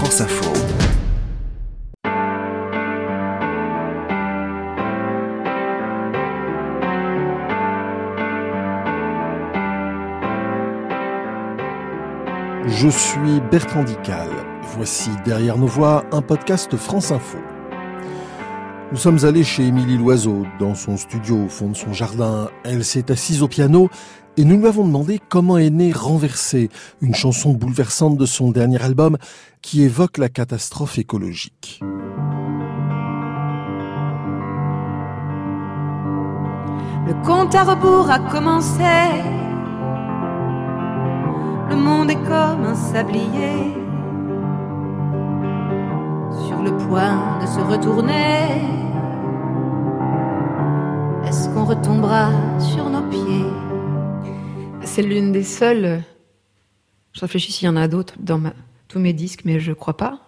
France Info. Je suis Bertrand Dical. Voici Derrière nos voix, un podcast France Info. Nous sommes allés chez Émilie Loiseau, dans son studio au fond de son jardin. Elle s'est assise au piano et nous lui avons demandé comment est née Renversée, une chanson bouleversante de son dernier album qui évoque la catastrophe écologique. Le compte à rebours a commencé. Le monde est comme un sablier sur le point de se retourner. Est-ce qu'on retombera sur nos pieds? C'est l'une des seules. Je réfléchis s'il y en a d'autres dans tous mes disques, mais je crois pas.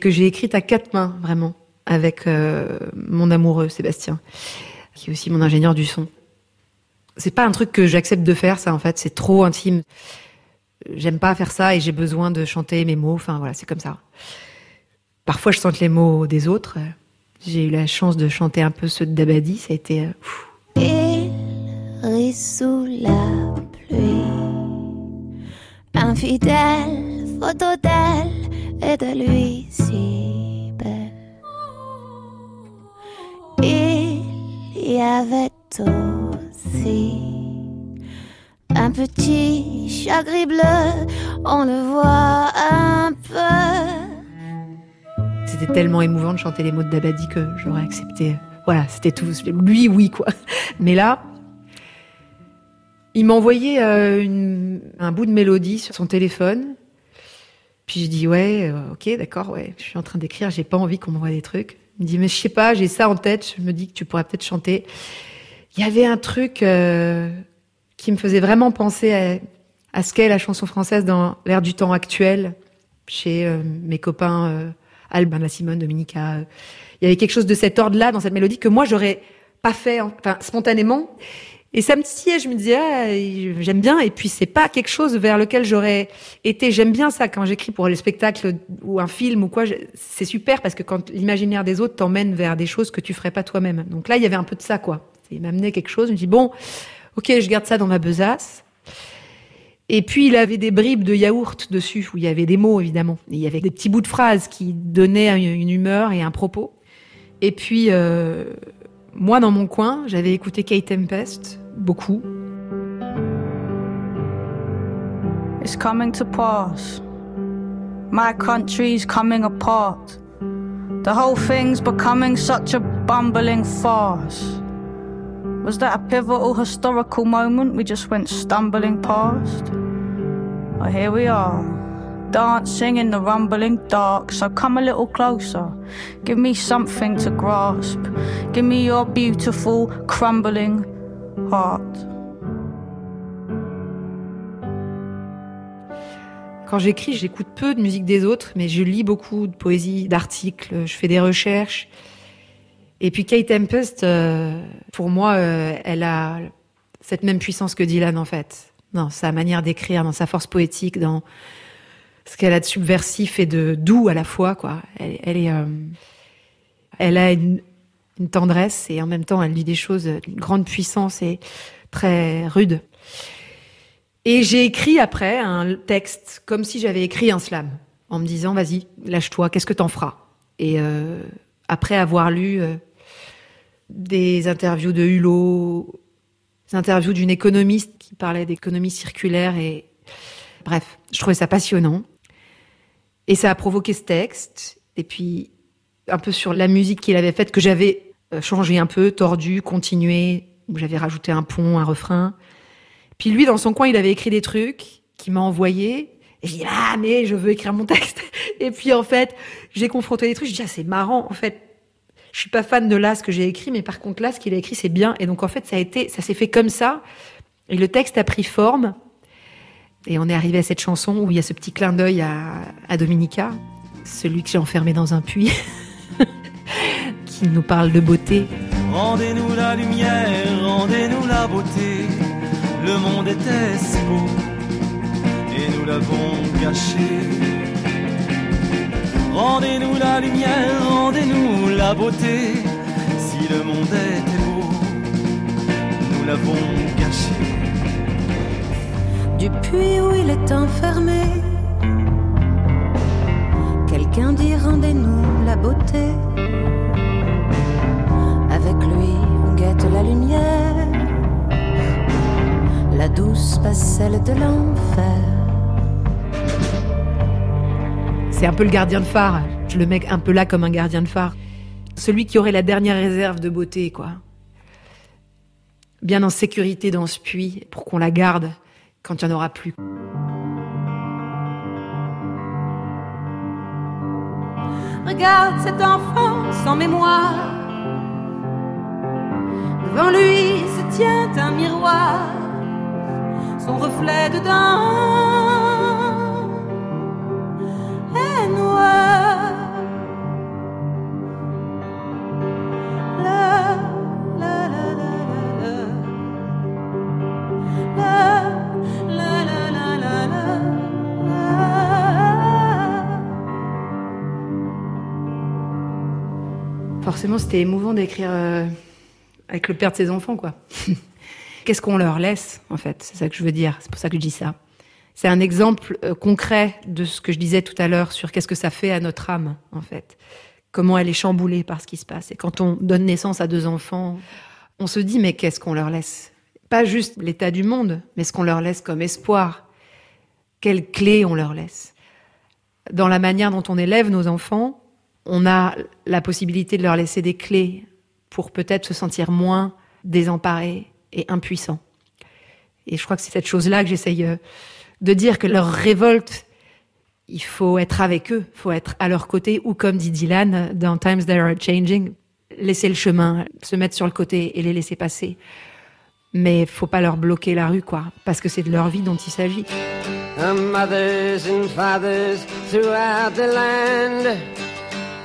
Que j'ai écrite à quatre mains, vraiment, avec euh, mon amoureux Sébastien, qui est aussi mon ingénieur du son. C'est pas un truc que j'accepte de faire, ça, en fait. C'est trop intime. J'aime pas faire ça et j'ai besoin de chanter mes mots. Enfin, voilà, c'est comme ça. Parfois, je chante les mots des autres. J'ai eu la chance de chanter un peu ceux de Dabadi. Ça a été. Euh, sous la. Infidèle, photo d'elle et de lui si belle. Il y avait aussi un petit chagrin bleu, on le voit un peu. C'était tellement émouvant de chanter les mots de Dabadi que j'aurais accepté. Voilà, c'était tout. Lui, oui, quoi. Mais là, il m'a envoyé euh, un bout de mélodie sur son téléphone. Puis je dis ouais, euh, ok, d'accord, ouais. Je suis en train d'écrire, j'ai pas envie qu'on m'envoie des trucs. Il me dit mais je sais pas, j'ai ça en tête. Je me dis que tu pourrais peut-être chanter. Il y avait un truc euh, qui me faisait vraiment penser à, à ce qu'est la chanson française dans l'ère du temps actuel, chez mes copains Albin La Simone, Dominica. Il y avait quelque chose de cet ordre-là dans cette mélodie que moi j'aurais pas fait, enfin spontanément. Et ça me titillait, je me disais, ah, j'aime bien. Et puis c'est pas quelque chose vers lequel j'aurais été. J'aime bien ça quand j'écris pour les spectacles ou un film ou quoi. C'est super parce que quand l'imaginaire des autres t'emmène vers des choses que tu ferais pas toi-même. Donc là, il y avait un peu de ça, quoi. Il m'amenait quelque chose. Je me dis bon, ok, je garde ça dans ma besace. Et puis il avait des bribes de yaourt dessus, où il y avait des mots évidemment. il y avait des petits bouts de phrases qui donnaient une humeur et un propos. Et puis euh, moi dans mon coin, j'avais écouté Kate Tempest beaucoup. It's coming to pass. My country's coming apart. The whole thing's becoming such a bumbling farce. Was that a pivotal historical moment we just went stumbling past? Well, here we are, dancing in the rumbling dark. So come a little closer, give me something to grasp. Give me your beautiful, crumbling Quand j'écris, j'écoute peu de musique des autres, mais je lis beaucoup de poésie, d'articles, je fais des recherches. Et puis Kate Tempest, euh, pour moi, euh, elle a cette même puissance que Dylan en fait, dans sa manière d'écrire, dans sa force poétique, dans ce qu'elle a de subversif et de doux à la fois. Quoi. Elle est, euh, elle a une, une, tendresse et en même temps, elle dit des choses d'une grande puissance et très rude. Et j'ai écrit après un texte comme si j'avais écrit un slam, en me disant vas-y, lâche-toi, qu'est-ce que t'en feras? Et euh, après avoir lu euh, des interviews de Hulot, des interviews d'une économiste qui parlait d'économie circulaire et bref, je trouvais ça passionnant. Et ça a provoqué ce texte. Et puis, un peu sur la musique qu'il avait faite, que j'avais euh, changé un peu, tordu, continué, où j'avais rajouté un pont, un refrain. Puis lui, dans son coin, il avait écrit des trucs qu'il m'a envoyés. Et je dis, ah, mais je veux écrire mon texte. Et puis, en fait, j'ai confronté des trucs. Je dis, ah, c'est marrant. En fait, je suis pas fan de là ce que j'ai écrit, mais par contre là, ce qu'il a écrit, c'est bien. Et donc en fait, ça a été, ça s'est fait comme ça. Et le texte a pris forme. Et on est arrivé à cette chanson où il y a ce petit clin d'œil à, à Dominica, celui que j'ai enfermé dans un puits, qui nous parle de beauté. Rendez-nous la lumière, rendez-nous la beauté. Le monde était si beau et nous l'avons gâché. rendez-nous la lumière, rendez-nous la beauté. Si le monde était beau, nous l'avons gâché. Du puits où il est enfermé, quelqu'un dit rendez-nous la beauté. Douce celle de l'enfer? C'est un peu le gardien de phare. Je le mets un peu là comme un gardien de phare. Celui qui aurait la dernière réserve de beauté, quoi. Bien en sécurité dans ce puits pour qu'on la garde quand il n'y en aura plus. Regarde cet enfant sans mémoire. Devant lui se tient un miroir, son reflet dedans Forcément, c'était émouvant d'écrire euh, avec le père de ses enfants, quoi. Qu'est-ce qu'on leur laisse, en fait? C'est ça que je veux dire. C'est pour ça que je dis ça. C'est un exemple euh, concret de ce que je disais tout à l'heure sur qu'est-ce que ça fait à notre âme, en fait. Comment elle est chamboulée par ce qui se passe. Et quand on donne naissance à deux enfants, on se dit, mais qu'est-ce qu'on leur laisse? Pas juste l'état du monde, mais ce qu'on leur laisse comme espoir. Quelles clés on leur laisse? Dans la manière dont on élève nos enfants, on a la possibilité de leur laisser des clés pour peut-être se sentir moins désemparés et impuissants. Et je crois que c'est cette chose-là que j'essaye euh, de dire que leur révolte, il faut être avec eux, il faut être à leur côté, ou comme dit Dylan dans Times That Are Changing, laisser le chemin, se mettre sur le côté et les laisser passer. Mais faut pas leur bloquer la rue, quoi, parce que c'est de leur vie dont il s'agit.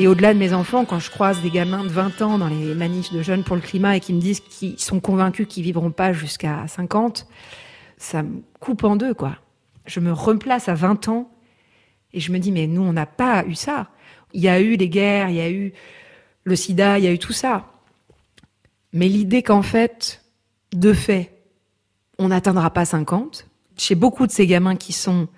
Et au-delà de mes enfants, quand je croise des gamins de 20 ans dans les manifs de jeunes pour le climat et qui me disent qu'ils sont convaincus qu'ils vivront pas jusqu'à 50, ça me coupe en deux, quoi. Je me replace à 20 ans et je me dis, mais nous, on n'a pas eu ça. Il y a eu des guerres, il y a eu le sida, il y a eu tout ça. Mais l'idée qu'en fait, de fait, on n'atteindra pas 50, chez beaucoup de ces gamins qui sont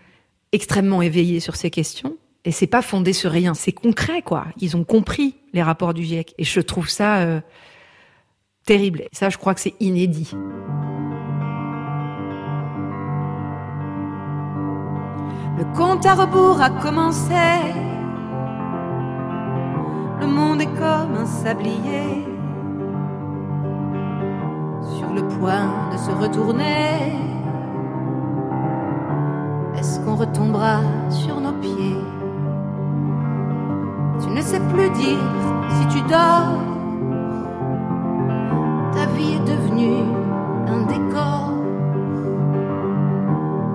extrêmement éveillés sur ces questions, et c'est pas fondé sur rien, c'est concret, quoi. Ils ont compris les rapports du GIEC. Et je trouve ça euh, terrible. Ça, je crois que c'est inédit. Le compte à rebours a commencé le monde est comme un sablier sur le point de se retourner. Est-ce qu'on retombera sur nos pieds? Sais plus dire si tu dors. Ta vie est devenue un décor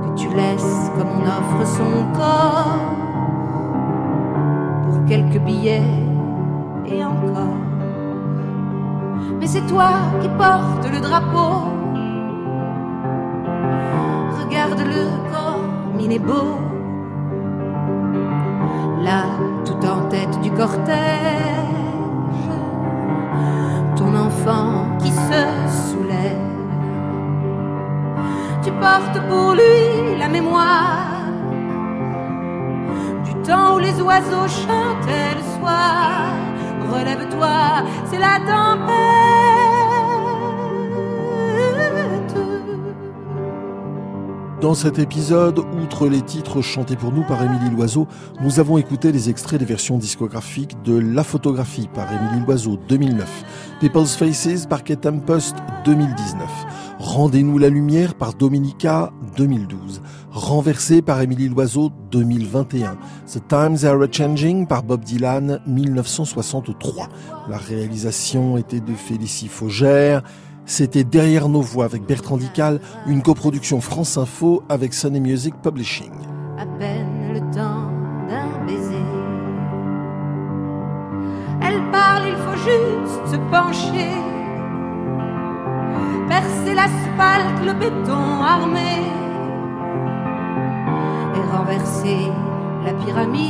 que tu laisses comme on offre son corps pour quelques billets et encore. Mais c'est toi qui portes le drapeau. Regarde-le comme il est beau. Là, tout en tête du cortège, ton enfant qui se soulève. Tu portes pour lui la mémoire du temps où les oiseaux chantaient le soir relève-toi, c'est la tempête. Dans cet épisode, outre les titres chantés pour nous par Émilie Loiseau, nous avons écouté les extraits des versions discographiques de La photographie par Émilie Loiseau 2009, People's Faces par Kate Tempest 2019, Rendez-nous la lumière par Dominica 2012, Renversé par Émilie Loiseau 2021, The Times Are Changing par Bob Dylan 1963. La réalisation était de Félicie Faugère, C'était Derrière nos voix avec Bertrand Dical, une coproduction France Info avec Sunny Music Publishing. À peine le temps d'un baiser. Elle parle, il faut juste se pencher. Percer l'asphalte, le béton armé. Et renverser la pyramide.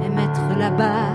Et mettre la base